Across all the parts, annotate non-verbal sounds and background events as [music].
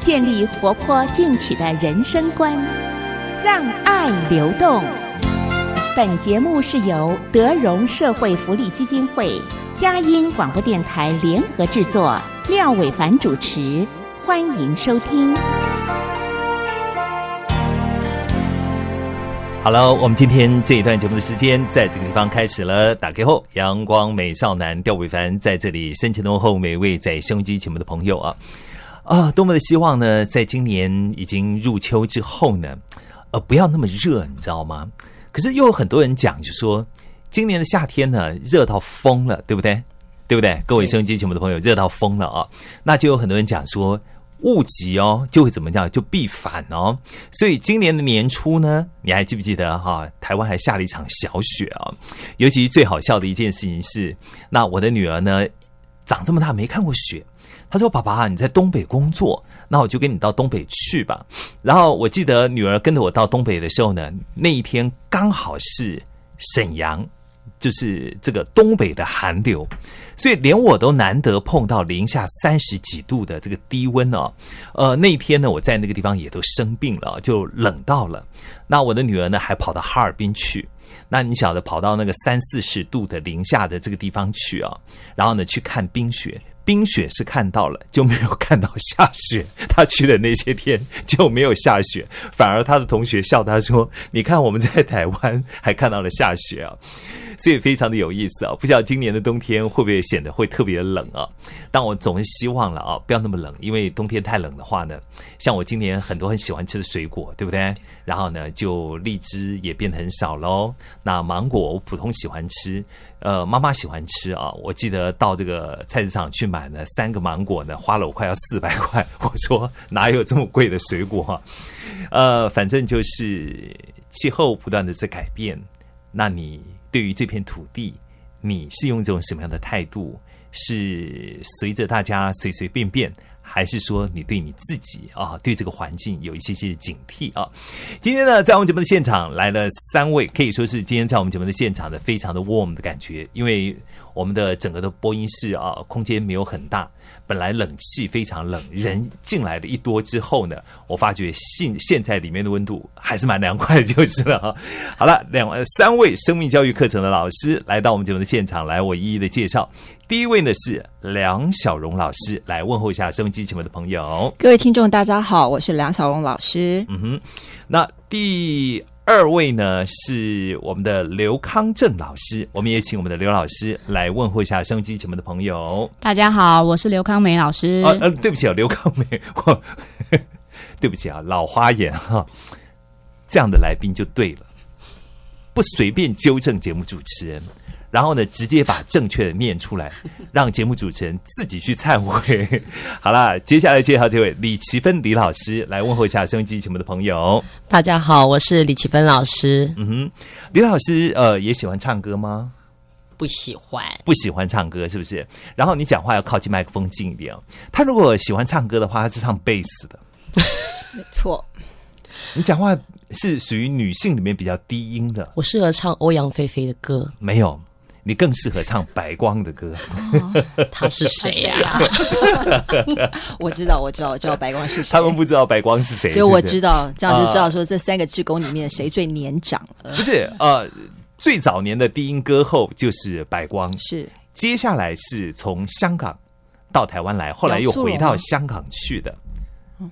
建立活泼进取的人生观，让爱流动。本节目是由德荣社会福利基金会、佳音广播电台联合制作，廖伟凡主持，欢迎收听。好了，我们今天这一段节目的时间在这个地方开始了。打开后，阳光美少男廖伟凡在这里深情问候每位在收音机前面的朋友啊啊！多么的希望呢，在今年已经入秋之后呢，呃，不要那么热，你知道吗？可是又有很多人讲，就说今年的夏天呢，热到疯了，对不对？对不对？各位收音机前的朋友，热到疯了啊！那就有很多人讲说。物极哦，就会怎么样？就必反哦。所以今年的年初呢，你还记不记得哈？台湾还下了一场小雪啊。尤其最好笑的一件事情是，那我的女儿呢，长这么大没看过雪。他说：“爸爸，你在东北工作，那我就跟你到东北去吧。”然后我记得女儿跟着我到东北的时候呢，那一天刚好是沈阳。就是这个东北的寒流，所以连我都难得碰到零下三十几度的这个低温哦。呃，那一天呢，我在那个地方也都生病了，就冷到了。那我的女儿呢，还跑到哈尔滨去。那你晓得，跑到那个三四十度的零下的这个地方去啊，然后呢，去看冰雪。冰雪是看到了，就没有看到下雪。他去的那些天就没有下雪，反而他的同学笑他说：“你看我们在台湾还看到了下雪啊。[laughs] ”所以非常的有意思啊！不知道今年的冬天会不会显得会特别冷啊？但我总是希望了啊，不要那么冷，因为冬天太冷的话呢，像我今年很多很喜欢吃的水果，对不对？然后呢，就荔枝也变得很少喽。那芒果我普通喜欢吃，呃，妈妈喜欢吃啊。我记得到这个菜市场去买呢，三个芒果呢，花了我快要四百块。我说哪有这么贵的水果？啊 [laughs] 呃，反正就是气候不断的在改变，那你。对于这片土地，你是用这种什么样的态度？是随着大家随随便便，还是说你对你自己啊，对这个环境有一些些警惕啊？今天呢，在我们节目的现场来了三位，可以说是今天在我们节目的现场的非常的 warm 的感觉，因为我们的整个的播音室啊，空间没有很大。本来冷气非常冷，人进来的一多之后呢，我发觉现现在里面的温度还是蛮凉快的，就是了哈。好了，两位三位生命教育课程的老师来到我们节目的现场，来我一一的介绍。第一位呢是梁小荣老师，来问候一下收音机前面的朋友。各位听众，大家好，我是梁小荣老师。嗯哼，那第。二位呢是我们的刘康正老师，我们也请我们的刘老师来问候一下收音机前面的朋友。大家好，我是刘康美老师。呃，对不起啊，刘康美，[laughs] 我对不起啊，老花眼哈，这样的来宾就对了，不随便纠正节目主持人。然后呢，直接把正确的念出来，让节目主持人自己去忏悔。[laughs] 好了，接下来介绍这位李奇芬李老师来问候一下收音机前面的朋友。大家好，我是李奇芬老师。嗯哼，李老师呃也喜欢唱歌吗？不喜欢，不喜欢唱歌是不是？然后你讲话要靠近麦克风近一点哦。他如果喜欢唱歌的话，他是唱贝斯的。没错，你讲话是属于女性里面比较低音的。我适合唱欧阳菲菲的歌，没有。你更适合唱白光的歌。他是谁呀？[laughs] 我知道，我知道，我知道白光是谁。他们不知道白光是谁。对，我知道，这样就知道说这三个职工里面谁最年长。不是，呃，最早年的低音歌后就是白光，是。接下来是从香港到台湾来，后来又回到香港去的。嗯，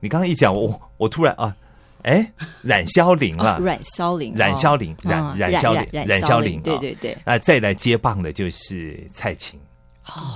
你刚刚一讲，我我突然啊。哎，冉萧玲了，冉萧玲，冉萧玲，冉冉萧玲，冉萧玲，对对对。啊，再来接棒的就是蔡琴，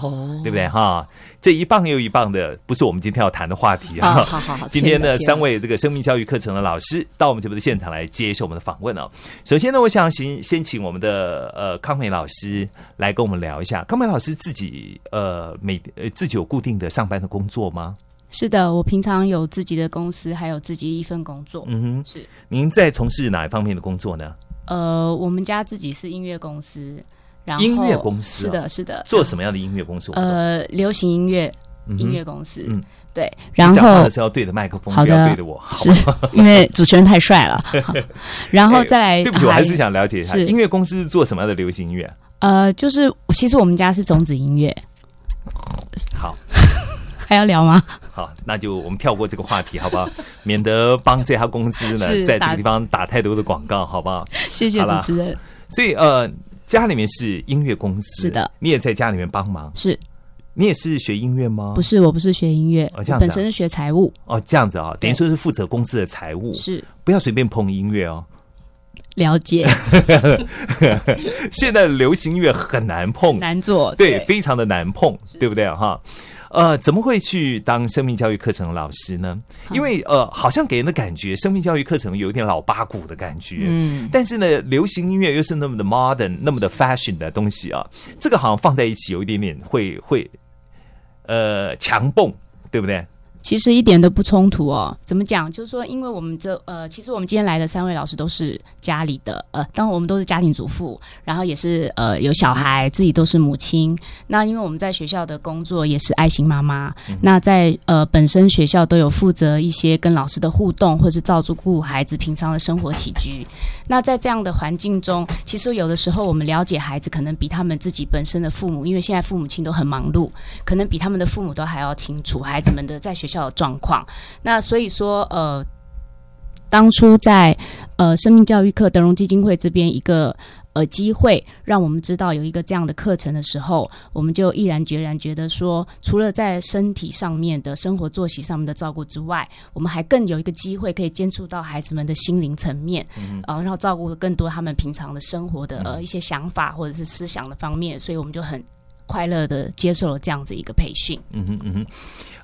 哦，对不对哈？这一棒又一棒的，不是我们今天要谈的话题啊。好好好，今天呢，三位这个生命教育课程的老师到我们节目的现场来接受我们的访问哦。首先呢，我想先先请我们的呃康美老师来跟我们聊一下。康美老师自己呃每呃自己有固定的上班的工作吗？是的，我平常有自己的公司，还有自己一份工作。嗯哼，是。您在从事哪一方面的工作呢？呃，我们家自己是音乐公司，然后音乐公司、是的，是的。做什么样的音乐公司？呃，流行音乐嗯音乐公司。嗯，对。然你讲话后的时候要对着麦克风，好不要的对着我。好是因为主持人太帅了。[laughs] 好然后再来，对不起，我还是想了解一下，是音乐公司是做什么样的流行音乐？呃，就是其实我们家是种子音乐，好。[laughs] 还要聊吗？好，那就我们跳过这个话题，好不好？[laughs] 免得帮这家公司呢，在这个地方打太多的广告，好不好？谢谢主持人。所以呃，家里面是音乐公司，是的，你也在家里面帮忙，是你也是学音乐吗？不是，我不是学音乐，哦这样啊我本身是学财务，哦，这样子啊，等于说是负责公司的财务，是不要随便碰音乐哦。了解 [laughs] 现在的流行音乐很难碰，难做，对，非常的难碰，对不对哈？呃，怎么会去当生命教育课程的老师呢？因为呃，好像给人的感觉，生命教育课程有一点老八股的感觉。嗯，但是呢，流行音乐又是那么的 modern、那么的 fashion 的东西啊，这个好像放在一起有一点点会会呃强蹦，对不对？其实一点都不冲突哦。怎么讲？就是说，因为我们这呃，其实我们今天来的三位老师都是家里的呃，当然我们都是家庭主妇，然后也是呃有小孩，自己都是母亲。那因为我们在学校的工作也是爱心妈妈，那在呃本身学校都有负责一些跟老师的互动，或是照顾孩子平常的生活起居。那在这样的环境中，其实有的时候我们了解孩子，可能比他们自己本身的父母，因为现在父母亲都很忙碌，可能比他们的父母都还要清楚孩子们的在学校的状况。那所以说，呃，当初在呃生命教育课德荣基金会这边一个。呃，机会让我们知道有一个这样的课程的时候，我们就毅然决然觉得说，除了在身体上面的生活作息上面的照顾之外，我们还更有一个机会可以接触到孩子们的心灵层面，嗯呃，然后照顾更多他们平常的生活的呃一些想法或者是思想的方面，所以我们就很快乐的接受了这样子一个培训。嗯哼嗯哼，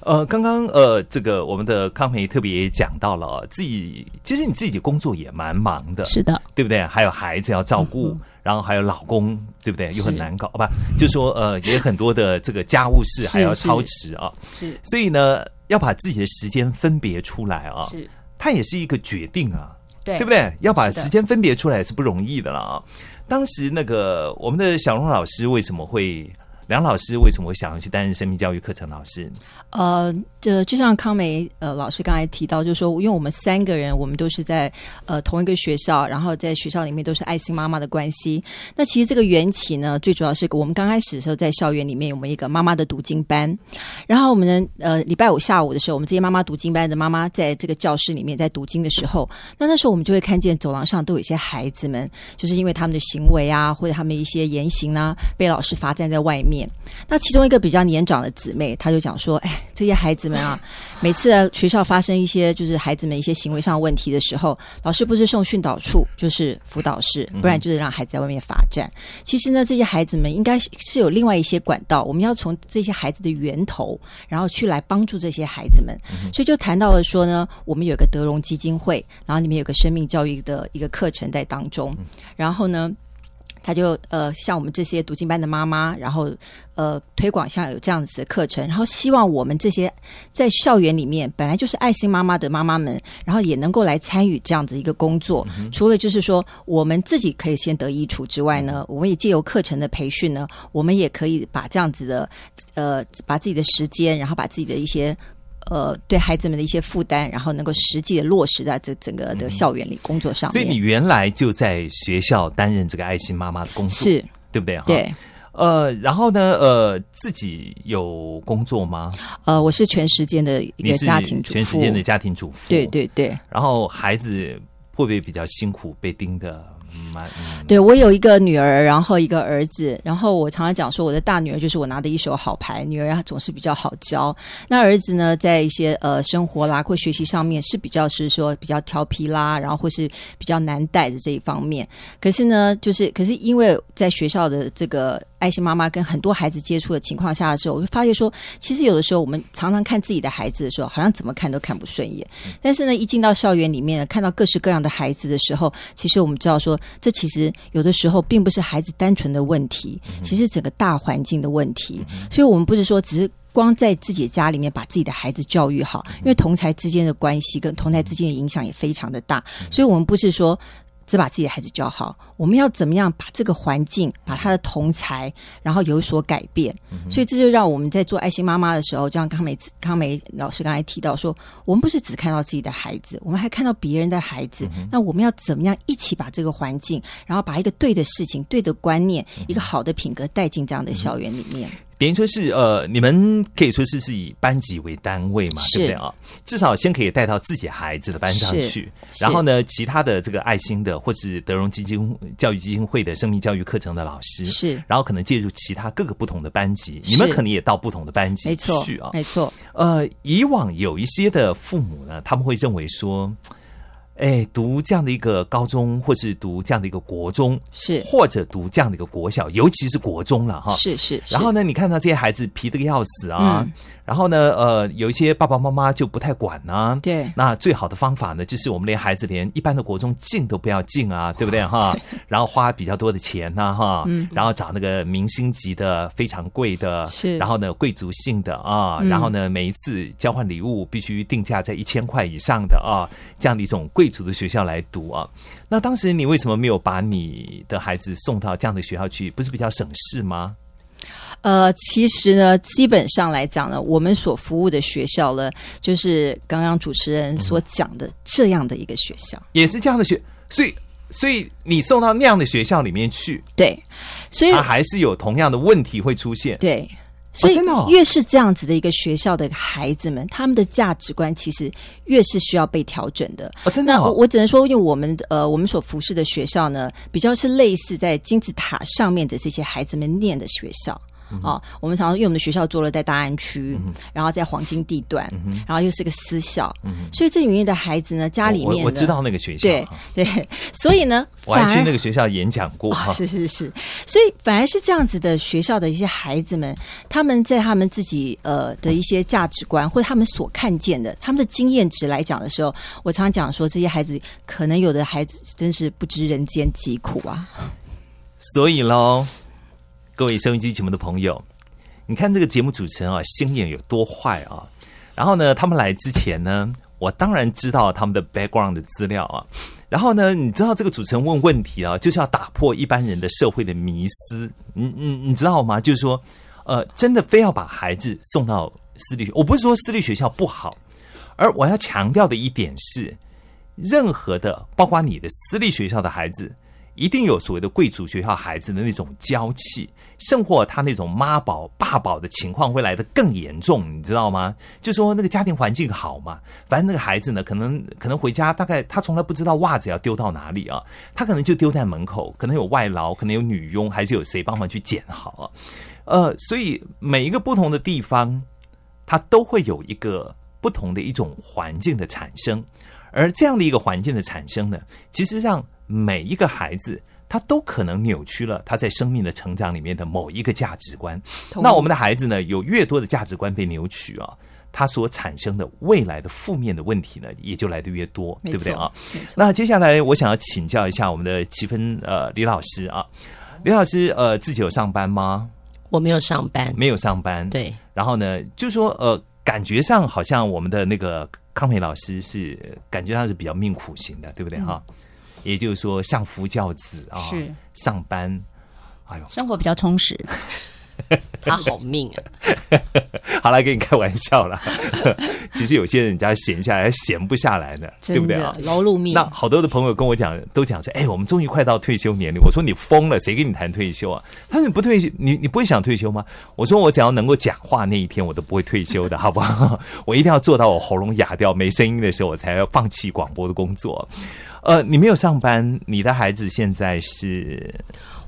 呃，刚刚呃，这个我们的康培特别也讲到了哦，自己其实你自己工作也蛮忙的，是的，对不对？还有孩子要照顾，然后还有老公，对不对？又很难搞，不，就说呃，也很多的这个家务事还要操持啊，是所以呢，要把自己的时间分别出来啊，是，它也是一个决定啊，对对不对？要把时间分别出来是不容易的了啊。当时那个我们的小龙老师为什么会？梁老师为什么会想要去担任生命教育课程老师？呃，这就像康梅呃老师刚才提到，就是说，因为我们三个人，我们都是在呃同一个学校，然后在学校里面都是爱心妈妈的关系。那其实这个缘起呢，最主要是我们刚开始的时候在校园里面，我们一个妈妈的读经班，然后我们呢呃礼拜五下午的时候，我们这些妈妈读经班的妈妈在这个教室里面在读经的时候，那那时候我们就会看见走廊上都有一些孩子们，就是因为他们的行为啊，或者他们一些言行啊，被老师罚站在外面。那其中一个比较年长的姊妹，她就讲说：“哎，这些孩子们啊，[laughs] 每次学校发生一些就是孩子们一些行为上问题的时候，老师不是送训导处，就是辅导室，不然就是让孩子在外面罚站。其实呢，这些孩子们应该是有另外一些管道，我们要从这些孩子的源头，然后去来帮助这些孩子们。所以就谈到了说呢，我们有个德荣基金会，然后里面有个生命教育的一个课程在当中，然后呢。”他就呃，像我们这些读经班的妈妈，然后呃，推广像有这样子的课程，然后希望我们这些在校园里面本来就是爱心妈妈的妈妈们，然后也能够来参与这样子一个工作。除了就是说我们自己可以先得益处之外呢，我们也借由课程的培训呢，我们也可以把这样子的呃，把自己的时间，然后把自己的一些。呃，对孩子们的一些负担，然后能够实际的落实在这整个的校园里工作上面。所以你原来就在学校担任这个爱心妈妈的工作，是对不对？哈，对。呃，然后呢，呃，自己有工作吗？呃，我是全时间的一个家庭主妇，全时间的家庭主妇。对对对。然后孩子会不会比较辛苦，被盯的嗯对我有一个女儿，然后一个儿子，然后我常常讲说，我的大女儿就是我拿的一手好牌，女儿她总是比较好教。那儿子呢，在一些呃生活啦或学习上面是比较是说比较调皮啦，然后或是比较难带的这一方面。可是呢，就是可是因为在学校的这个爱心妈妈跟很多孩子接触的情况下的时候，我就发现说，其实有的时候我们常常看自己的孩子的时候，好像怎么看都看不顺眼。但是呢，一进到校园里面，看到各式各样的孩子的时候，其实我们知道说，这其实有的时候并不是孩子单纯的问题，其实整个大环境的问题。所以，我们不是说只是光在自己的家里面把自己的孩子教育好，因为同才之间的关系跟同才之间的影响也非常的大，所以我们不是说。只把自己的孩子教好，我们要怎么样把这个环境，把他的同才，然后有所改变？所以这就让我们在做爱心妈妈的时候，就像康美康美老师刚才提到说，我们不是只看到自己的孩子，我们还看到别人的孩子。那我们要怎么样一起把这个环境，然后把一个对的事情、对的观念、一个好的品格带进这样的校园里面？等于说是呃，你们可以说是是以班级为单位嘛，对不对啊？至少先可以带到自己孩子的班上去，然后呢，其他的这个爱心的或是德荣基金教育基金会的生命教育课程的老师是，然后可能介入其他各个不同的班级，你们可能也到不同的班级去啊，没错。呃，以往有一些的父母呢，他们会认为说。哎，读这样的一个高中，或是读这样的一个国中，是或者读这样的一个国小，尤其是国中了哈。是是。然后呢，你看到这些孩子皮的个要死啊。然后呢，呃，有一些爸爸妈妈就不太管呢。对。那最好的方法呢，就是我们连孩子连一般的国中进都不要进啊，对不对哈？[laughs] 然后花比较多的钱呢，哈。嗯。然后找那个明星级的、非常贵的，是。然后呢，贵族性的啊，然后呢，每一次交换礼物必须定价在一千块以上的啊，这样的一种贵族的学校来读啊。那当时你为什么没有把你的孩子送到这样的学校去？不是比较省事吗？呃，其实呢，基本上来讲呢，我们所服务的学校呢，就是刚刚主持人所讲的这样的一个学校，也是这样的学，所以，所以你送到那样的学校里面去，对，所以他还是有同样的问题会出现，对，所以越是这样子的一个学校的孩子们，他们的价值观其实越是需要被调整的。哦，真的，我我只能说，因为我们呃，我们所服侍的学校呢，比较是类似在金字塔上面的这些孩子们念的学校。哦，我们常常因为我们的学校坐落在大安区，然后在黄金地段，然后又是个私校，所以这里面的孩子呢，家里面我知道那个学校，对对，所以呢，[laughs] 我还去那个学校演讲过，是是是，所以反而是这样子的学校的一些孩子们，他们在他们自己呃的一些价值观或者他们所看见的他们的经验值来讲的时候，我常常讲说，这些孩子可能有的孩子真是不知人间疾苦啊，所以喽。各位收音机节目的朋友，你看这个节目主持人啊，心眼有多坏啊！然后呢，他们来之前呢，我当然知道他们的 background 的资料啊。然后呢，你知道这个主持人问问题啊，就是要打破一般人的社会的迷思。你你你知道吗？就是说，呃，真的非要把孩子送到私立学，我不是说私立学校不好，而我要强调的一点是，任何的，包括你的私立学校的孩子。一定有所谓的贵族学校孩子的那种娇气，甚或他那种妈宝爸宝的情况会来得更严重，你知道吗？就说那个家庭环境好嘛，反正那个孩子呢，可能可能回家，大概他从来不知道袜子要丢到哪里啊，他可能就丢在门口，可能有外劳，可能有女佣，还是有谁帮忙去捡好啊？呃，所以每一个不同的地方，它都会有一个不同的一种环境的产生，而这样的一个环境的产生呢，其实让。每一个孩子，他都可能扭曲了他在生命的成长里面的某一个价值观。那我们的孩子呢，有越多的价值观被扭曲啊，他所产生的未来的负面的问题呢，也就来的越多，对不对啊？那接下来我想要请教一下我们的齐分呃李老师啊，李老师呃自己有上班吗？我没有上班，没有上班。对。然后呢，就说呃，感觉上好像我们的那个康培老师是感觉上是比较命苦型的，对不对哈？也就是说，相夫教子啊，是上班，哎呦，生活比较充实。[laughs] 他好命啊！[laughs] 好了，跟你开玩笑了。[laughs] 其实有些人家闲下来闲不下来的，对不对啊？劳碌命。那好多的朋友跟我讲，都讲说：“哎，我们终于快到退休年龄。”我说：“你疯了，谁跟你谈退休啊？”他说：“你不退休，你你不会想退休吗？”我说：“我只要能够讲话那一天，我都不会退休的，好不好？我一定要做到我喉咙哑掉没声音的时候，我才要放弃广播的工作。”呃，你没有上班，你的孩子现在是？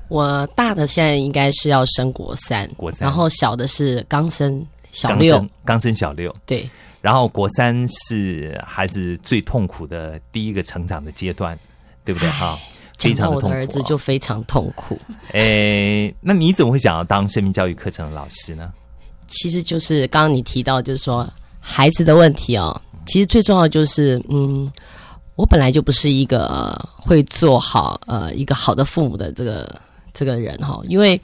我大的现在应该是要升国三，国三，然后小的是刚升小六，刚升小六，对。然后国三是孩子最痛苦的第一个成长的阶段，对不对？哈，非常的痛苦。儿子就非常痛苦。[laughs] 诶，那你怎么会想要当生命教育课程的老师呢？其实就是刚刚你提到，就是说孩子的问题哦，其实最重要就是，嗯。我本来就不是一个会做好呃一个好的父母的这个这个人哈，因为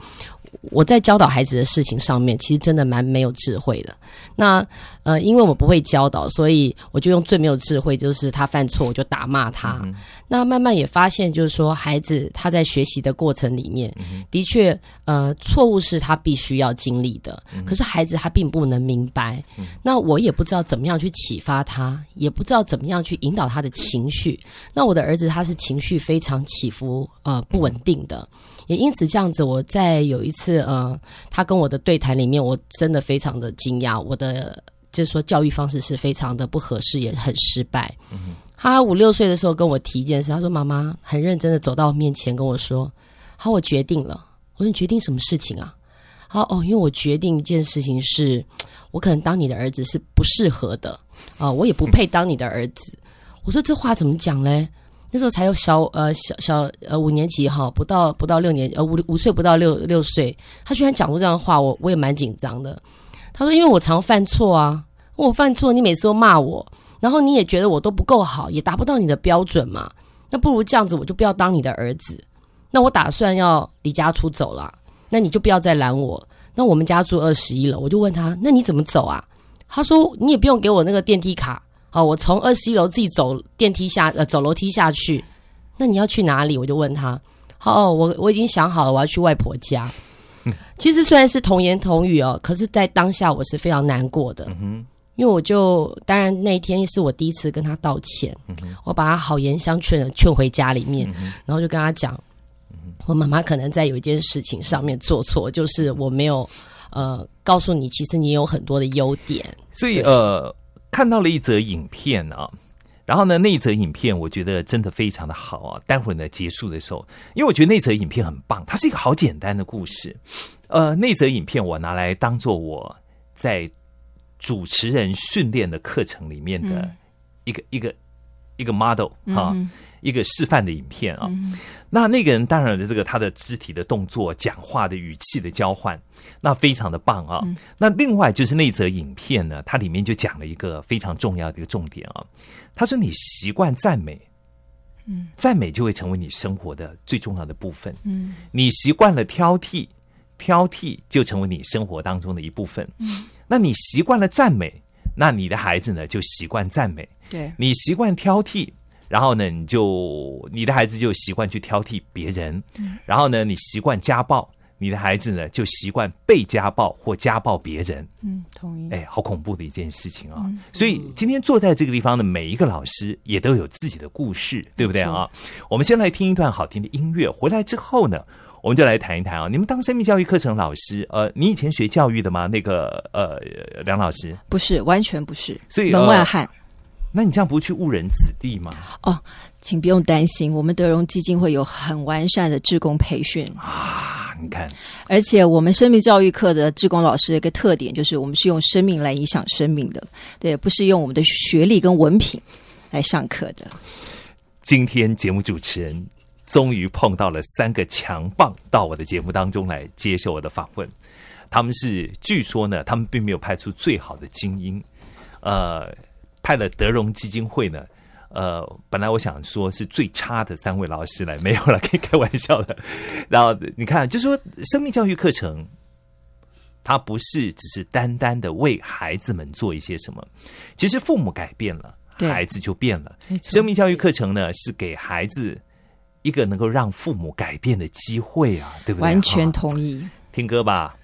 我在教导孩子的事情上面，其实真的蛮没有智慧的。那呃，因为我不会教导，所以我就用最没有智慧，就是他犯错我就打骂他。那慢慢也发现，就是说孩子他在学习的过程里面，的确呃错误是他必须要经历的，可是孩子他并不能明白。那我也不知道怎么样去启发他，也不知道怎么样去引导他的情绪。那我的儿子他是情绪非常起伏呃不稳定的。也因此这样子，我在有一次呃，他跟我的对谈里面，我真的非常的惊讶，我的就是说教育方式是非常的不合适，也很失败。他五六岁的时候跟我提一件事，他说：“妈妈很认真的走到我面前跟我说，好，我决定了。我说你决定什么事情啊？好哦，因为我决定一件事情是，我可能当你的儿子是不适合的啊，我也不配当你的儿子。我说这话怎么讲嘞？”那时候才有小呃小小呃五年级哈，不到不到六年呃五五岁不到六六岁，他居然讲出这样的话，我我也蛮紧张的。他说：“因为我常犯错啊，我犯错，你每次都骂我，然后你也觉得我都不够好，也达不到你的标准嘛。那不如这样子，我就不要当你的儿子。那我打算要离家出走了，那你就不要再拦我。那我们家住二十一楼，我就问他：那你怎么走啊？他说：你也不用给我那个电梯卡。”哦，我从二十一楼自己走电梯下，呃，走楼梯下去。那你要去哪里？我就问他。哦，我我已经想好了，我要去外婆家。其实虽然是童言童语哦，可是在当下我是非常难过的。因为我就当然那一天是我第一次跟他道歉，我把他好言相劝的劝回家里面，然后就跟他讲，我妈妈可能在有一件事情上面做错，就是我没有呃告诉你，其实你有很多的优点。所以呃。看到了一则影片啊，然后呢，那一则影片我觉得真的非常的好啊。待会儿呢结束的时候，因为我觉得那则影片很棒，它是一个好简单的故事。呃，那则影片我拿来当做我在主持人训练的课程里面的一个一个一个 model 哈，一个示范的影片啊。那那个人当然的这个他的肢体的动作、讲话的语气的交换，那非常的棒啊。那另外就是那则影片呢，它里面就讲了一个非常重要的一个重点啊。他说：“你习惯赞美，嗯，赞美就会成为你生活的最重要的部分。嗯，你习惯了挑剔，挑剔就成为你生活当中的一部分。嗯，那你习惯了赞美，那你的孩子呢就习惯赞美。对你习惯挑剔。”然后呢，你就你的孩子就习惯去挑剔别人，然后呢，你习惯家暴，你的孩子呢就习惯被家暴或家暴别人。嗯，同意。哎，好恐怖的一件事情啊！所以今天坐在这个地方的每一个老师也都有自己的故事，对不对啊？我们先来听一段好听的音乐，回来之后呢，我们就来谈一谈啊。你们当生命教育课程老师，呃，你以前学教育的吗？那个呃，梁老师不是，完全不是，所以门外汉。那你这样不去误人子弟吗？哦，请不用担心，我们德荣基金会有很完善的志工培训啊！你看，而且我们生命教育课的志工老师的一个特点就是，我们是用生命来影响生命的，对，不是用我们的学历跟文凭来上课的。今天节目主持人终于碰到了三个强棒，到我的节目当中来接受我的访问。他们是据说呢，他们并没有派出最好的精英，呃。派了德荣基金会呢，呃，本来我想说是最差的三位老师来，没有了，可以开玩笑的。[laughs] 然后你看，就说生命教育课程，它不是只是单单的为孩子们做一些什么，其实父母改变了，孩子就变了。生命教育课程呢，是给孩子一个能够让父母改变的机会啊，对不对？完全同意。听歌吧。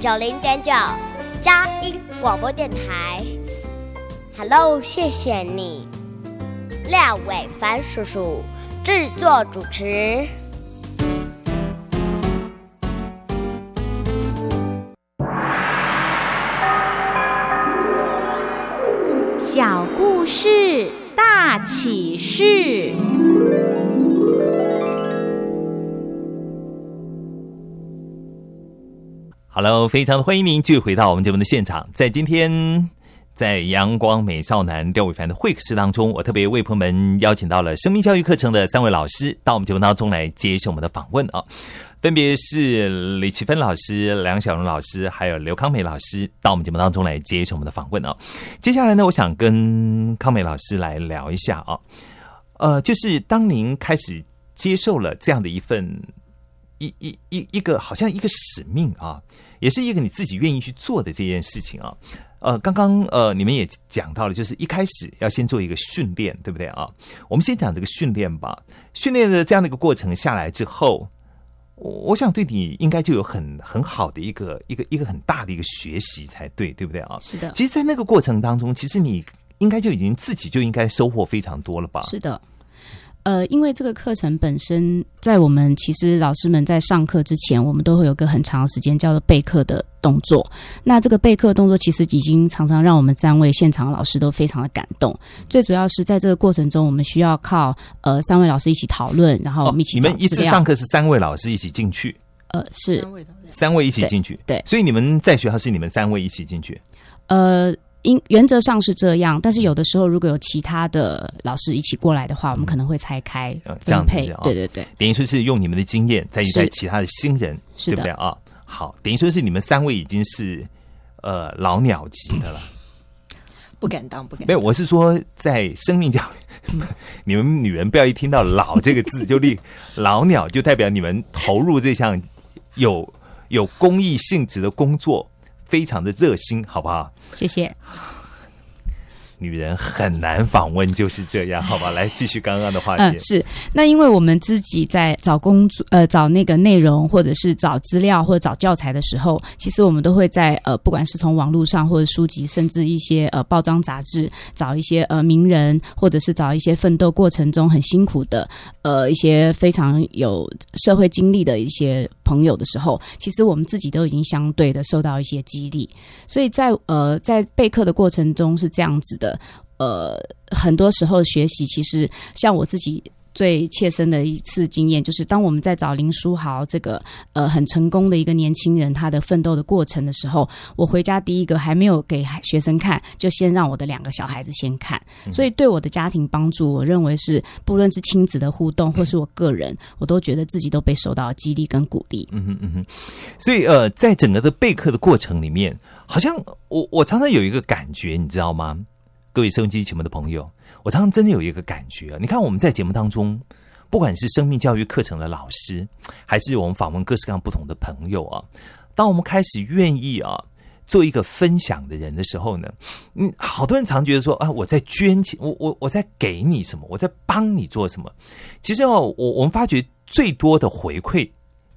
九零点九，佳音广播电台。Hello，谢谢你，廖伟凡叔叔制作主持。小故事大启示。Hello，非常的欢迎您继续回到我们节目的现场。在今天，在阳光美少男廖伟凡的会客室当中，我特别为朋友们邀请到了生命教育课程的三位老师到我们节目当中来接受我们的访问啊，分别是李奇芬老师、梁小荣老师，还有刘康美老师到我们节目当中来接受我们的访问啊。接下来呢，我想跟康美老师来聊一下啊，呃，就是当您开始接受了这样的一份。一一一一个好像一个使命啊，也是一个你自己愿意去做的这件事情啊。呃，刚刚呃你们也讲到了，就是一开始要先做一个训练，对不对啊？我们先讲这个训练吧。训练的这样的一个过程下来之后，我我想对你应该就有很很好的一个一个一个很大的一个学习才对，对不对啊？是的，其实，在那个过程当中，其实你应该就已经自己就应该收获非常多了吧？是的。呃，因为这个课程本身，在我们其实老师们在上课之前，我们都会有个很长的时间叫做备课的动作。那这个备课动作其实已经常常让我们三位现场的老师都非常的感动。最主要是在这个过程中，我们需要靠呃三位老师一起讨论，然后我们一起、哦、你们一次上课是三位老师一起进去？呃，是三位一起进去。对，所以你们在学校是你们三位一起进去？呃。因原则上是这样，但是有的时候如果有其他的老师一起过来的话，我们可能会拆开分配。哦、对对对，等于说是用你们的经验再去带其他的新人，对不对啊？好，等于说是你们三位已经是呃老鸟级的了。[laughs] 不敢当，不敢当。没有，我是说在生命教育，[laughs] 你们女人不要一听到“老”这个字就立 [laughs] 老鸟，就代表你们投入这项有有公益性质的工作。非常的热心，好不好？谢谢。女人很难访问，就是这样，好吧？来继续刚刚的话题。嗯，是。那因为我们自己在找工作，呃，找那个内容，或者是找资料，或者找教材的时候，其实我们都会在呃，不管是从网络上，或者书籍，甚至一些呃报章杂志，找一些呃名人，或者是找一些奋斗过程中很辛苦的呃一些非常有社会经历的一些朋友的时候，其实我们自己都已经相对的受到一些激励。所以在呃在备课的过程中是这样子的。呃，很多时候学习其实像我自己最切身的一次经验，就是当我们在找林书豪这个呃很成功的一个年轻人他的奋斗的过程的时候，我回家第一个还没有给学生看，就先让我的两个小孩子先看，所以对我的家庭帮助，我认为是不论是亲子的互动，或是我个人，我都觉得自己都被受到激励跟鼓励。嗯哼嗯哼，所以呃，在整个的备课的过程里面，好像我我常常有一个感觉，你知道吗？各位收音机前面的朋友，我常常真的有一个感觉啊，你看我们在节目当中，不管是生命教育课程的老师，还是我们访问各式各样不同的朋友啊，当我们开始愿意啊。做一个分享的人的时候呢，嗯，好多人常觉得说啊，我在捐钱，我我我在给你什么，我在帮你做什么。其实哦，我我们发觉最多的回馈，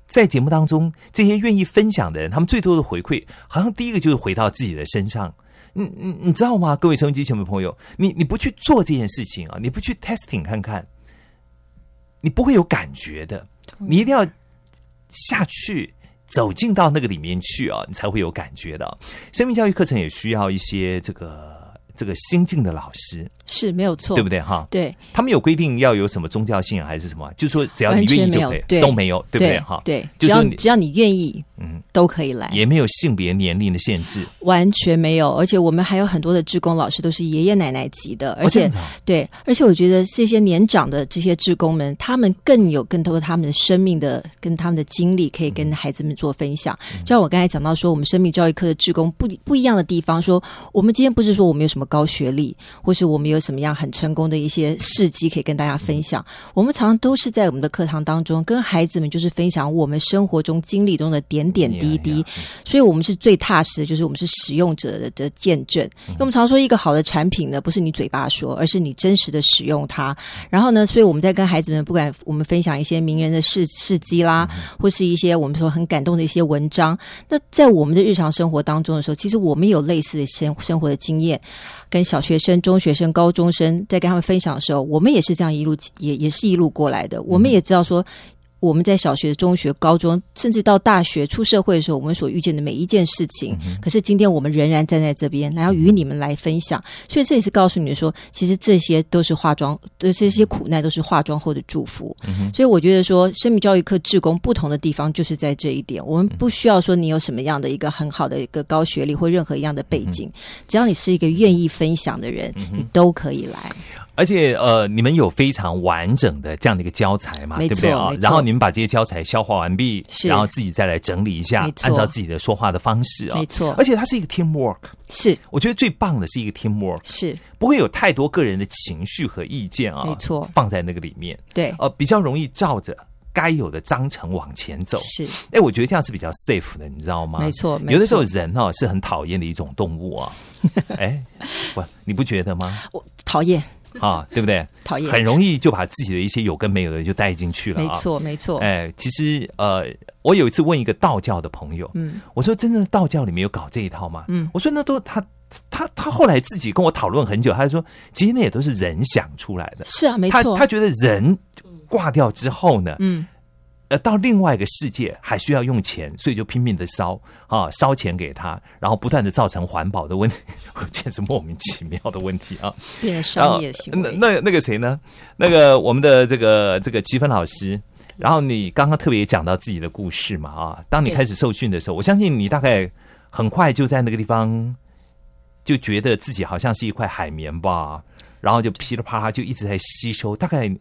在节目当中，这些愿意分享的人，他们最多的回馈，好像第一个就是回到自己的身上。你你你知道吗？各位收音机前的朋友，你你不去做这件事情啊，你不去 testing 看看，你不会有感觉的。你一定要下去。走进到那个里面去啊，你才会有感觉的。生命教育课程也需要一些这个这个新进的老师，是没有错，对不对哈？对，他们有规定要有什么宗教信仰还是什么？就是说只要你愿意就可以，都没有，对不对哈？对，只要只要你愿意。嗯，都可以来，也没有性别年龄的限制，完全没有。而且我们还有很多的志工老师都是爷爷奶奶级的，而且对，而且我觉得这些年长的这些志工们，他们更有更多他们的生命的跟他们的经历，可以跟孩子们做分享。就像我刚才讲到说，我们生命教育课的志工不不一样的地方，说我们今天不是说我们有什么高学历，或是我们有什么样很成功的一些事迹可以跟大家分享。我们常常都是在我们的课堂当中，跟孩子们就是分享我们生活中经历中的点。点滴滴，所以我们是最踏实的，就是我们是使用者的的见证。因为我们常说，一个好的产品呢，不是你嘴巴说，而是你真实的使用它。然后呢，所以我们在跟孩子们，不管我们分享一些名人的事事迹啦，或是一些我们说很感动的一些文章，那在我们的日常生活当中的时候，其实我们有类似的生生活的经验，跟小学生、中学生、高中生在跟他们分享的时候，我们也是这样一路也也是一路过来的。我们也知道说。我们在小学、中学、高中，甚至到大学、出社会的时候，我们所遇见的每一件事情，可是今天我们仍然站在这边，然后与你们来分享。所以这也是告诉你说，其实这些都是化妆的这些苦难，都是化妆后的祝福。所以我觉得说，生命教育课志工不同的地方，就是在这一点。我们不需要说你有什么样的一个很好的一个高学历或任何一样的背景，只要你是一个愿意分享的人，你都可以来。而且呃，你们有非常完整的这样的一个教材嘛，对不对？啊？然后你们把这些教材消化完毕，然后自己再来整理一下，按照自己的说话的方式啊，没错。而且它是一个 team work，是。我觉得最棒的是一个 team work，是。不会有太多个人的情绪和意见啊，没错，放在那个里面，对，呃，比较容易照着该有的章程往前走。是，哎，我觉得这样是比较 safe 的，你知道吗？没错，有的时候人哦是很讨厌的一种动物啊，[laughs] 哎，不，你不觉得吗？我讨厌。[laughs] 啊，对不对？讨厌，很容易就把自己的一些有跟没有的就带进去了。没错，没错。哎，其实呃，我有一次问一个道教的朋友，嗯，我说真的，道教里面有搞这一套吗？嗯，我说那都他他他后来自己跟我讨论很久，他说其实那也都是人想出来的。是啊，没错。他觉得人挂掉之后呢，嗯。呃，到另外一个世界还需要用钱，所以就拼命的烧啊，烧钱给他，然后不断的造成环保的问题，[laughs] 简直莫名其妙的问题啊！[laughs] 变成商业行为。那那那个谁呢？那个我们的这个这个积分老师，然后你刚刚特别讲到自己的故事嘛啊，当你开始受训的时候，我相信你大概很快就在那个地方就觉得自己好像是一块海绵吧，然后就噼里啪啦就一直在吸收，大概。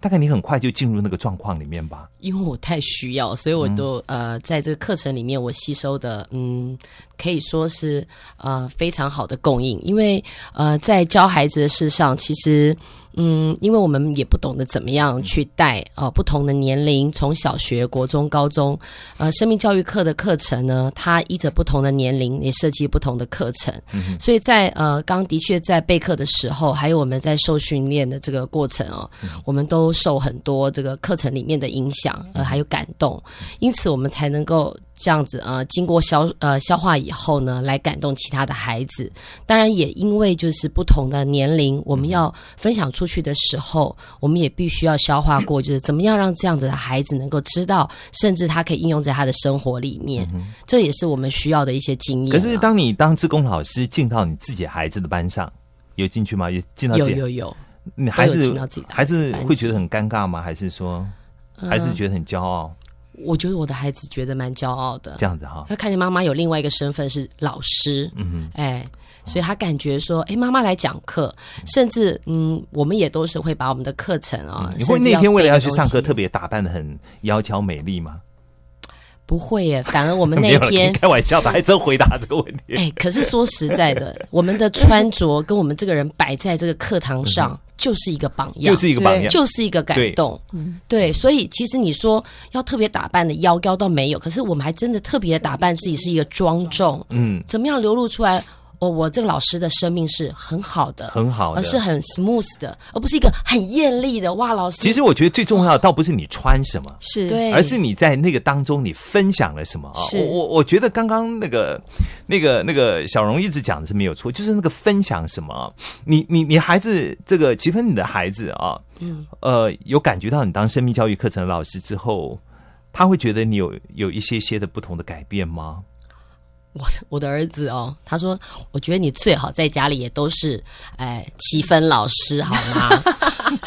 大概你很快就进入那个状况里面吧，因为我太需要，所以我都呃在这个课程里面我吸收的，嗯，可以说是呃非常好的供应，因为呃在教孩子的事上，其实。嗯，因为我们也不懂得怎么样去带呃不同的年龄，从小学、国中、高中，呃，生命教育课的课程呢，它依着不同的年龄也设计不同的课程。所以在呃刚的确在备课的时候，还有我们在受训练的这个过程哦，我们都受很多这个课程里面的影响，呃，还有感动，因此我们才能够。这样子呃，经过消呃消化以后呢，来感动其他的孩子。当然，也因为就是不同的年龄，我们要分享出去的时候，我们也必须要消化过，就是怎么样让这样子的孩子能够知道，甚至他可以应用在他的生活里面。这也是我们需要的一些经验。可是，当你当志工老师进到你自己孩子的班上，有进去吗？有进到有有有，你孩子孩子会觉得很尴尬吗？还是说，还是觉得很骄傲？我觉得我的孩子觉得蛮骄傲的，这样子哈。他看见妈妈有另外一个身份是老师，嗯哼，哎，所以他感觉说，哎，妈妈来讲课，甚至嗯，我们也都是会把我们的课程啊，你会那天为了要去上课，特别打扮的很窈窕美丽吗？不会耶，[laughs] 反而我们那天开玩笑的，还真回答这个问题。哎，[laughs] 可是说实在的，我们的穿着跟我们这个人摆在这个课堂上，就是一个榜样，就是一个榜样就是一个感动。对，所以其实你说要特别打扮的妖妖倒没有，可是我们还真的特别打扮自己，是一个庄重。嗯，怎么样流露出来？哦，我这个老师的生命是很好的，很好的而是很 smooth 的，而不是一个很艳丽的。哇，老师，其实我觉得最重要的倒不是你穿什么，是对，而是你在那个当中你分享了什么啊？是我我我觉得刚刚那个那个那个小荣一直讲的是没有错，就是那个分享什么啊？你你你孩子这个齐芬你的孩子啊，嗯，呃，有感觉到你当生命教育课程的老师之后，他会觉得你有有一些些的不同的改变吗？我我的儿子哦，他说，我觉得你最好在家里也都是，哎，七分老师好吗？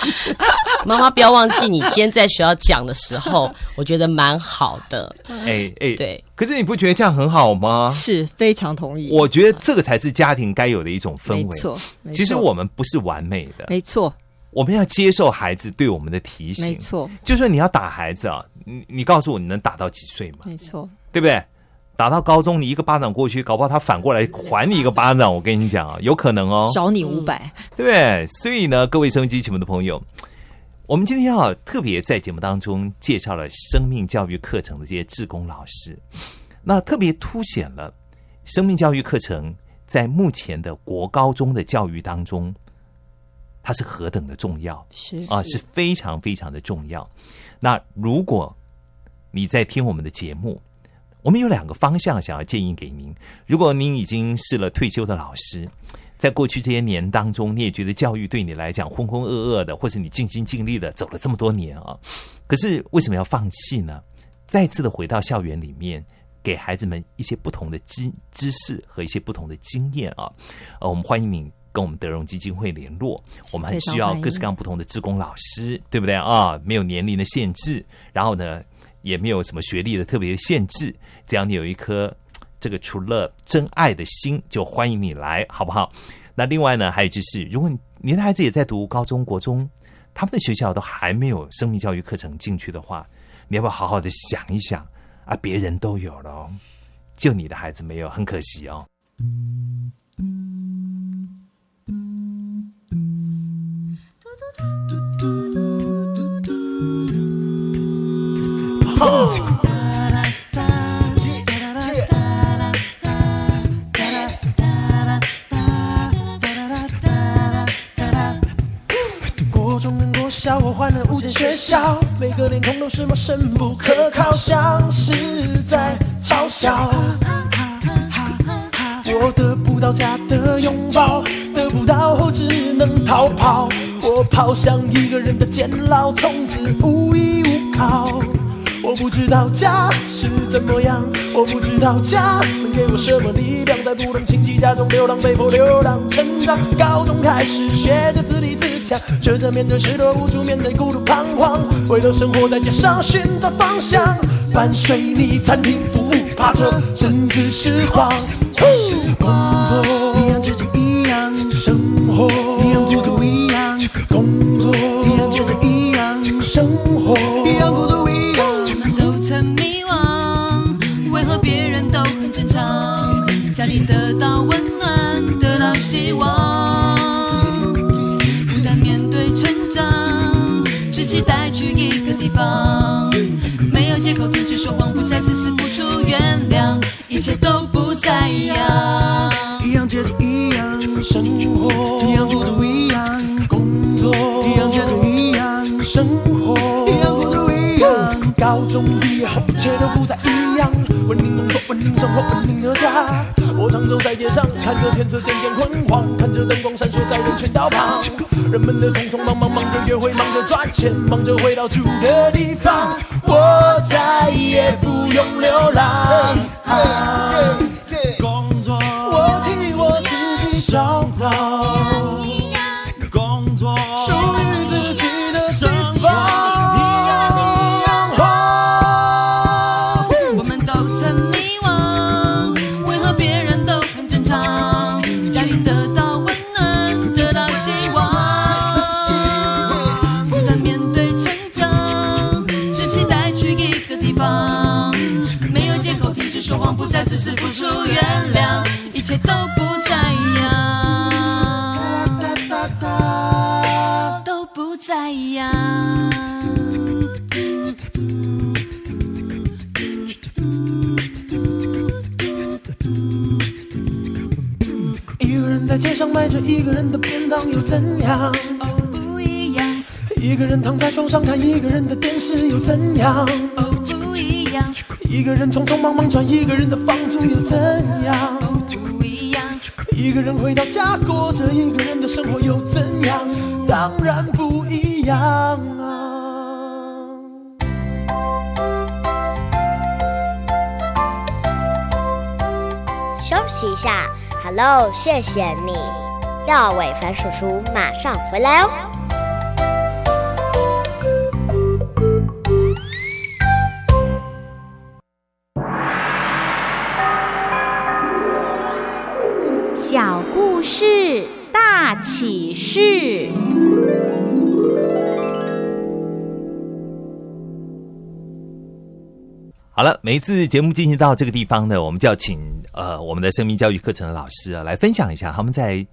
[laughs] 妈妈不要忘记，你今天在学校讲的时候，我觉得蛮好的。哎哎，对，可是你不觉得这样很好吗？是非常同意。我觉得这个才是家庭该有的一种氛围。没错，没错其实我们不是完美的，没错，我们要接受孩子对我们的提醒。没错，就算你要打孩子啊，你你告诉我你能打到几岁吗？没错，对不对？打到高中，你一个巴掌过去，搞不好他反过来还你一个巴掌。我跟你讲啊，有可能哦，少你五百，对不对？所以呢，各位收音机前面的朋友，我们今天啊特别在节目当中介绍了生命教育课程的这些志工老师，那特别凸显了生命教育课程在目前的国高中的教育当中，它是何等的重要。是啊，是非常非常的重要。那如果你在听我们的节目，我们有两个方向想要建议给您。如果您已经是了退休的老师，在过去这些年当中，你也觉得教育对你来讲浑浑噩噩的，或是你尽心尽力的走了这么多年啊，可是为什么要放弃呢？再次的回到校园里面。给孩子们一些不同的知知识和一些不同的经验啊，呃，我们欢迎你跟我们德荣基金会联络，我们很需要各式各样不同的志工老师，对不对啊？没有年龄的限制，然后呢，也没有什么学历的特别的限制，只要你有一颗这个除了真爱的心，就欢迎你来，好不好？那另外呢，还有就是，如果你的孩子也在读高中、国中，他们的学校都还没有生命教育课程进去的话，你要不要好好的想一想？啊，别人都有了，就你的孩子没有，很可惜哦。小，我换了五间学校，每个脸孔都是陌生不可靠，像是在嘲笑。我得不到家的拥抱，得不到后只能逃跑。我跑向一个人的监牢，从此无依无靠。我不知道家是怎么样，我不知道家。能给我什么力量，在不同亲戚家。中流浪，被迫流浪成长。高中开始学着自立自强，学着面对失落无助，面对孤独彷徨。为了生活在街上寻找方向，伴水泥餐厅服务，爬车甚至是谎。工作一样接着一样，生活一样孤独一样，工作一样接着一样，生活一样孤独得到温暖，得到希望，不但面对成长，只期待去一个地方，没有借口停止说谎，不再自私付出原谅，一切都不再一样。一样接着一样，生活一样孤独一样，工作一样接着一样，生活一样孤独一样。高中毕业后，一切都不再一样，稳定工作，稳定生活，稳定的家。走在街上，看着天色渐渐昏黄，看着灯光闪烁在人群道旁，人们的匆匆忙忙，忙着约会，忙着赚钱，忙着回到住的地方。我再也不用流浪。工切都不再一样，都不再一样。一个人在街上买着一个人的便当又怎样？哦，不一样，一个人躺在床上看一个人的电视又怎样，一个人匆匆忙忙赚一个人的房租又怎样？不一样，一个人回到家过着一个人的生活又怎样？当然不一样啊！休息一下，Hello，谢谢你。廖伟凡叔叔马上回来哦。好了，每一次节目进行到这个地方呢，我们就要请呃我们的生命教育课程的老师啊来分享一下他们在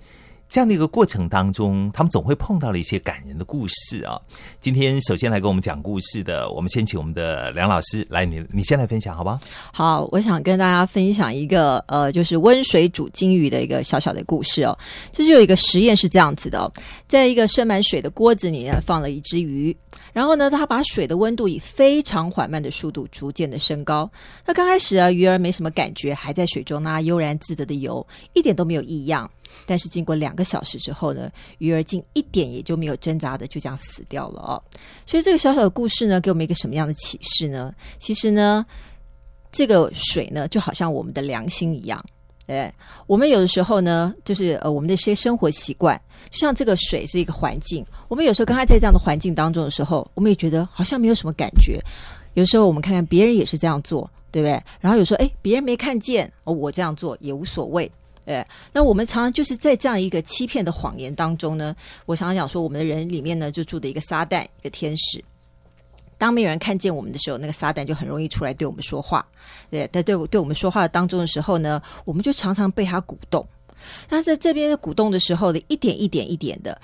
这样的一个过程当中，他们总会碰到了一些感人的故事啊。今天首先来给我们讲故事的，我们先请我们的梁老师来，你你先来分享好吧？好，我想跟大家分享一个呃，就是温水煮金鱼的一个小小的故事哦。就是有一个实验是这样子的、哦，在一个盛满水的锅子里呢，放了一只鱼，然后呢，他把水的温度以非常缓慢的速度逐渐的升高。那刚开始啊，鱼儿没什么感觉，还在水中呢悠然自得的游，一点都没有异样。但是经过两个小时之后呢，鱼儿竟一点也就没有挣扎的就这样死掉了哦。所以这个小小的故事呢，给我们一个什么样的启示呢？其实呢，这个水呢，就好像我们的良心一样。对，我们有的时候呢，就是呃，我们的一些生活习惯，像这个水是一个环境，我们有时候刚才在这样的环境当中的时候，我们也觉得好像没有什么感觉。有时候我们看看别人也是这样做，对不对？然后有时候哎，别人没看见，哦，我这样做也无所谓。对，那我们常常就是在这样一个欺骗的谎言当中呢，我常常讲说，我们的人里面呢，就住的一个撒旦，一个天使。当没有人看见我们的时候，那个撒旦就很容易出来对我们说话。对，在对我对我们说话当中的时候呢，我们就常常被他鼓动。那在这边的鼓动的时候呢，一点一点一点的，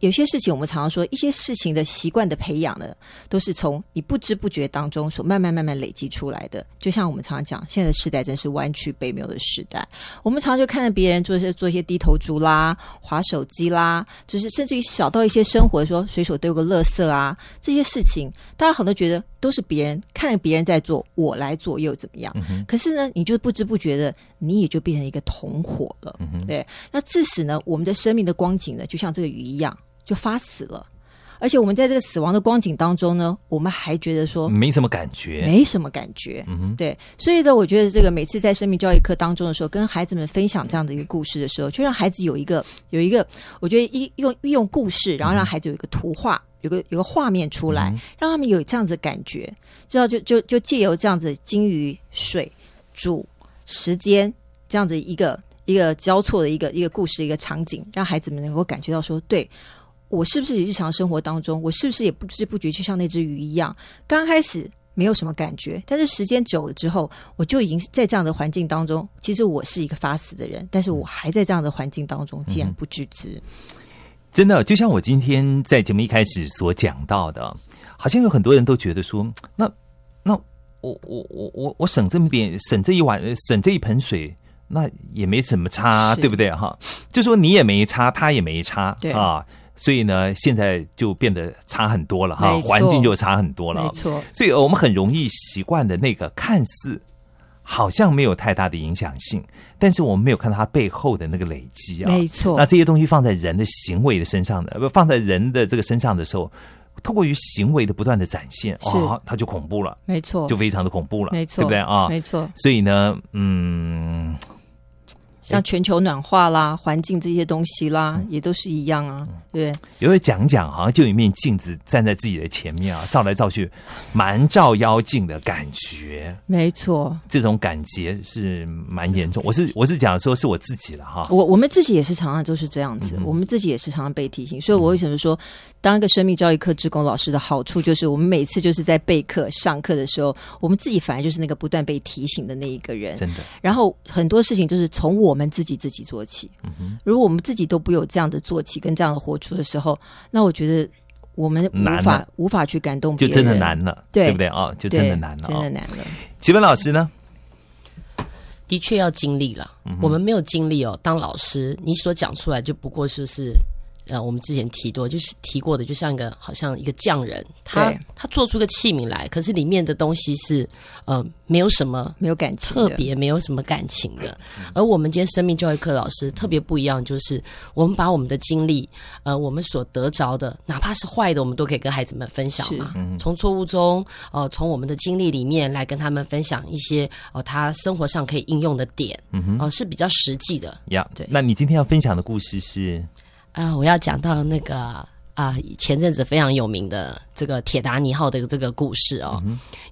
有些事情我们常常说，一些事情的习惯的培养呢，都是从你不知不觉当中所慢慢慢慢累积出来的。就像我们常常讲，现在的时代真是弯曲背谬的时代。我们常常就看着别人做一些做一些低头族啦、划手机啦，就是甚至于小到一些生活说随手丢个垃圾啊，这些事情，大家很多觉得都是别人看着别人在做，我来做又怎么样？可是呢，你就不知不觉的，你也就变成一个同伙了。对，那致使呢，我们的生命的光景呢，就像这个鱼一样。就发死了，而且我们在这个死亡的光景当中呢，我们还觉得说没什么感觉，没什么感觉。嗯哼，对，所以呢，我觉得这个每次在生命教育课当中的时候，跟孩子们分享这样的一个故事的时候，就让孩子有一个有一个，我觉得一用运用故事，然后让孩子有一个图画，有个有个画面出来，让他们有这样子的感觉，知道就就就借由这样子金鱼水煮时间这样子一个一个交错的一个一个故事一个场景，让孩子们能够感觉到说，对。我是不是日常生活当中，我是不是也不知不觉就像那只鱼一样，刚开始没有什么感觉，但是时间久了之后，我就已经在这样的环境当中。其实我是一个发死的人，但是我还在这样的环境当中，竟然不自知。真的，就像我今天在节目一开始所讲到的，好像有很多人都觉得说，那那我我我我我省这么点，省这一碗，省这一盆水。那也没怎么差，对不对哈？就说你也没差，他也没差，对啊。所以呢，现在就变得差很多了哈，环境就差很多了，没错。所以我们很容易习惯的那个看似好像没有太大的影响性，但是我们没有看到它背后的那个累积啊，没错。那这些东西放在人的行为的身上的，不放在人的这个身上的时候，透过于行为的不断的展现，哦，它就恐怖了，没错，就非常的恐怖了，没错，对不对啊？没错。所以呢，嗯。像全球暖化啦、环境这些东西啦，也都是一样啊，对。有会讲讲，好像就有一面镜子站在自己的前面啊，照来照去，蛮照妖镜的感觉。没错，这种感觉是蛮严重。我是我是讲说是我自己了哈。我我们自己也是常常都是这样子，我们自己也是常常被提醒。所以我为什么说，当一个生命教育课职工老师的好处，就是我们每次就是在备课、上课的时候，我们自己反而就是那个不断被提醒的那一个人。真的。然后很多事情就是从我。们自己自己做起。嗯，如果我们自己都不有这样的做起跟这样的活出的时候，那我觉得我们无法无法去感动别就，真的难了，对不对啊？就真的难了，真的。难了。启文老师呢？的确要经历了。嗯我们没有经历哦，当老师，你所讲出来就不过就是。呃，我们之前提过，就是提过的，就像一个好像一个匠人，他他做出个器皿来，可是里面的东西是呃没有什么没有感情，特别没有什么感情的。而我们今天生命教育课老师特别不一样，就是我们把我们的经历，呃，我们所得着的，哪怕是坏的，我们都可以跟孩子们分享嘛。嗯从错误中，呃，从我们的经历里面来跟他们分享一些呃他生活上可以应用的点，嗯哼呃，是比较实际的。呀，对那你今天要分享的故事是？啊、我要讲到那个啊、前阵子非常有名的这个铁达尼号的这个故事哦，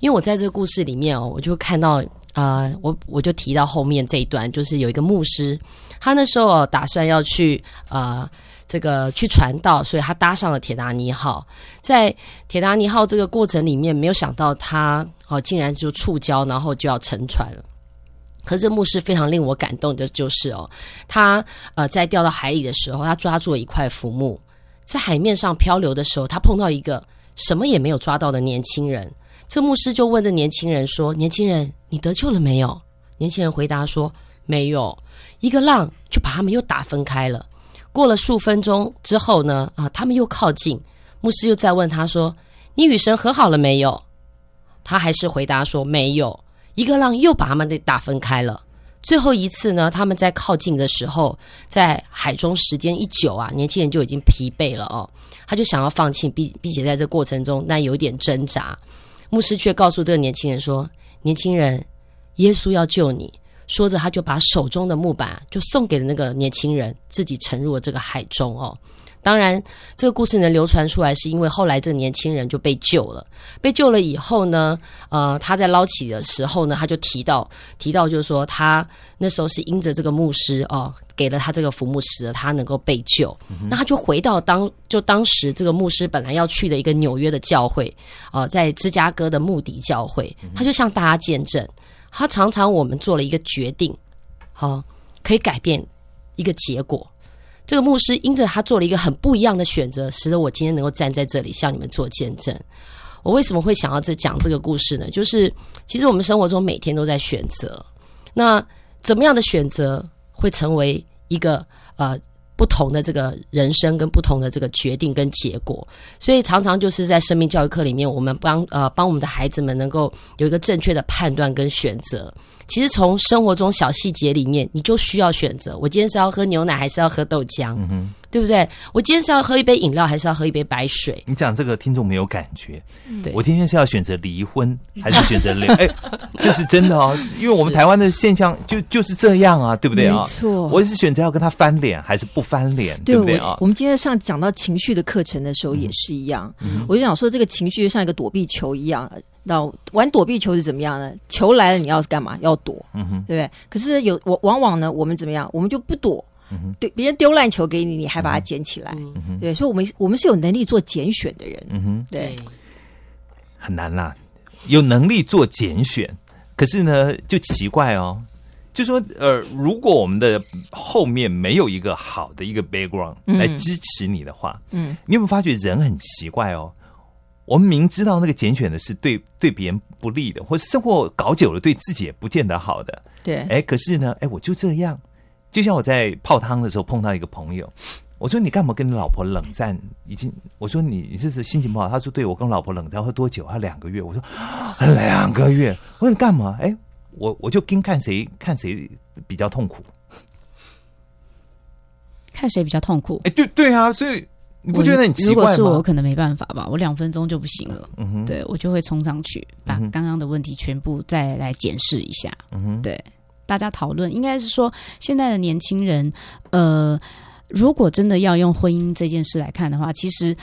因为我在这个故事里面哦，我就看到啊、我我就提到后面这一段，就是有一个牧师，他那时候、哦、打算要去啊。这个去传道，所以他搭上了铁达尼号。在铁达尼号这个过程里面，没有想到他哦，竟然就触礁，然后就要沉船了。可是这牧师非常令我感动的就是哦，他呃在掉到海里的时候，他抓住了一块浮木，在海面上漂流的时候，他碰到一个什么也没有抓到的年轻人。这牧师就问这年轻人说：“年轻人，你得救了没有？”年轻人回答说：“没有。”一个浪就把他们又打分开了。过了数分钟之后呢，啊，他们又靠近，牧师又再问他说：“你与神和好了没有？”他还是回答说：“没有。”一个浪又把他们给打分开了。最后一次呢，他们在靠近的时候，在海中时间一久啊，年轻人就已经疲惫了哦，他就想要放弃，并并且在这过程中，那有点挣扎。牧师却告诉这个年轻人说：“年轻人，耶稣要救你。”说着，他就把手中的木板就送给了那个年轻人，自己沉入了这个海中哦。当然，这个故事能流传出来，是因为后来这个年轻人就被救了。被救了以后呢，呃，他在捞起的时候呢，他就提到提到，就是说他那时候是因着这个牧师哦，给了他这个浮木石，他能够被救。那他就回到当就当时这个牧师本来要去的一个纽约的教会，呃，在芝加哥的穆迪教会，他就向大家见证，他常常我们做了一个决定，好、可以改变一个结果。这个牧师因着他做了一个很不一样的选择，使得我今天能够站在这里向你们做见证。我为什么会想要这讲这个故事呢？就是其实我们生活中每天都在选择，那怎么样的选择会成为一个呃不同的这个人生跟不同的这个决定跟结果？所以常常就是在生命教育课里面，我们帮呃帮我们的孩子们能够有一个正确的判断跟选择。其实从生活中小细节里面，你就需要选择：我今天是要喝牛奶，还是要喝豆浆，嗯对不对？我今天是要喝一杯饮料，还是要喝一杯白水？你讲这个听众没有感觉。对我今天是要选择离婚还是选择离？[laughs] 哎，这是真的哦，因为我们台湾的现象就就是这样啊，对不对啊？没错我是选择要跟他翻脸还是不翻脸，对对不对啊？我我们今天上讲到情绪的课程的时候也是一样，我就想说这个情绪就像一个躲避球一样。那玩躲避球是怎么样呢？球来了你要干嘛？要躲，嗯，对不对？可是有我往往呢，我们怎么样？我们就不躲，对，别人丢烂球给你，你还把它捡起来，对，所以我们我们是有能力做拣选的人，嗯哼，对，很难啦，有能力做拣选，可是呢，就奇怪哦，就说呃，如果我们的后面没有一个好的一个 background 嗯。来支持你的话，嗯，你有没有发觉人很奇怪哦？我们明知道那个拣选的是对对别人不利的，或是生活搞久了对自己也不见得好的，对，哎，可是呢，哎，我就这样。就像我在泡汤的时候碰到一个朋友，我说你干嘛跟你老婆冷战？已经，我说你你这是心情不好。他说对，我跟老婆冷战，会多久？他两个月。我说两个月。我说你干嘛？哎，我我就跟看谁看谁比较痛苦。看谁比较痛苦。哎，对对啊，所以你不觉得很奇如怪吗？果是我，可能没办法吧，我两分钟就不行了。嗯哼，对我就会冲上去，把刚刚的问题全部再来检视一下。嗯哼，对，大家讨论，应该是说现在的年轻人，呃，如果真的要用婚姻这件事来看的话，其实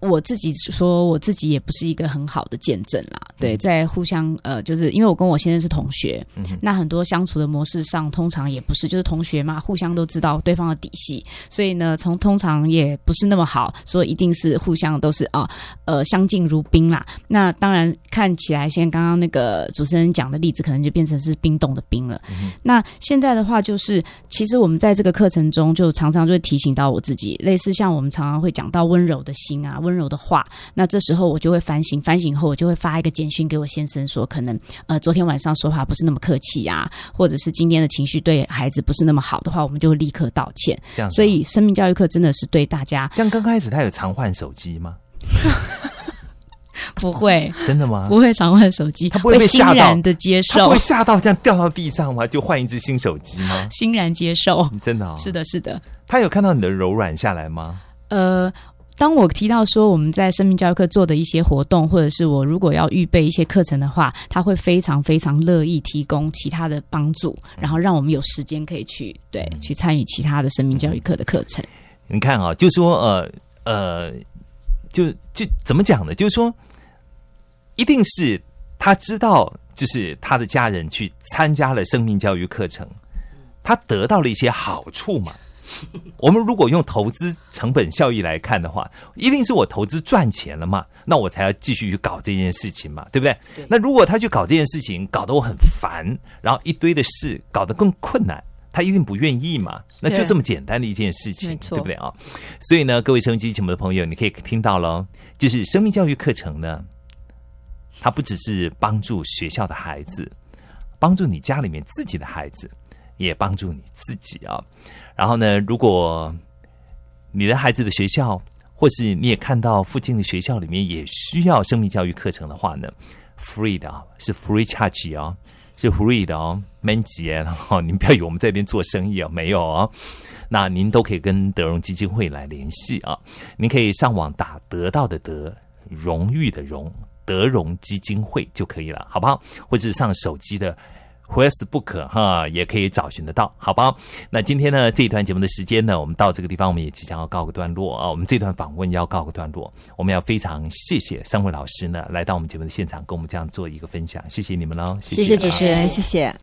我自己说，我自己也不是一个很好的见证啦。对，在互相呃，就是因为我跟我先生是同学，那很多相处的模式上，通常也不是就是同学嘛，互相都知道对方的底细，所以呢，从通常也不是那么好，说一定是互相都是啊呃相敬如宾啦。那当然看起来，现在刚刚那个主持人讲的例子，可能就变成是冰冻的冰了。嗯那现在的话，就是其实我们在这个课程中，就常常就会提醒到我自己，类似像我们常常会讲到温柔的心啊，温柔的话。那这时候我就会反省，反省后我就会发一个简讯给我先生说，可能呃昨天晚上说话不是那么客气呀，或者是今天的情绪对孩子不是那么好的话，我们就会立刻道歉。这样啊所以生命教育课真的是对大家像刚开始他有常换手机吗？[laughs] 不会真的吗？不会常换手机，他不会被欣然的接受他不会，吓到这样掉到地上吗？就换一只新手机吗？欣然接受。真的、哦？是的，是的。他有看到你的柔软下来吗？呃，当我提到说我们在生命教育课做的一些活动，或者是我如果要预备一些课程的话，他会非常非常乐意提供其他的帮助，然后让我们有时间可以去对去参与其他的生命教育课的课程。你看啊，就说呃呃，就就怎么讲呢？就是说，一定是他知道，就是他的家人去参加了生命教育课程，他得到了一些好处嘛。[laughs] 我们如果用投资成本效益来看的话，一定是我投资赚钱了嘛，那我才要继续去搞这件事情嘛，对不对？那如果他去搞这件事情，搞得我很烦，然后一堆的事搞得更困难，他一定不愿意嘛。那就这么简单的一件事情对不对啊？所以呢，各位收音机节目的朋友，你可以听到了哦，就是生命教育课程呢，它不只是帮助学校的孩子，帮助你家里面自己的孩子，也帮助你自己啊。然后呢，如果你的孩子的学校，或是你也看到附近的学校里面也需要生命教育课程的话呢，free 的啊，是 free charge 哦，是 free 的哦，免钱哦，您不要以为我们在这边做生意哦，没有哦。那您都可以跟德荣基金会来联系啊，您可以上网打得到的得，荣誉的荣，德荣基金会就可以了，好不好？或者上手机的 Facebook 哈，也可以找寻得到，好吧？那今天呢这一段节目的时间呢，我们到这个地方，我们也即将要告个段落啊。我们这段访问要告个段落，我们要非常谢谢三位老师呢来到我们节目的现场，跟我们这样做一个分享，谢谢你们喽，谢谢主持人，谢谢。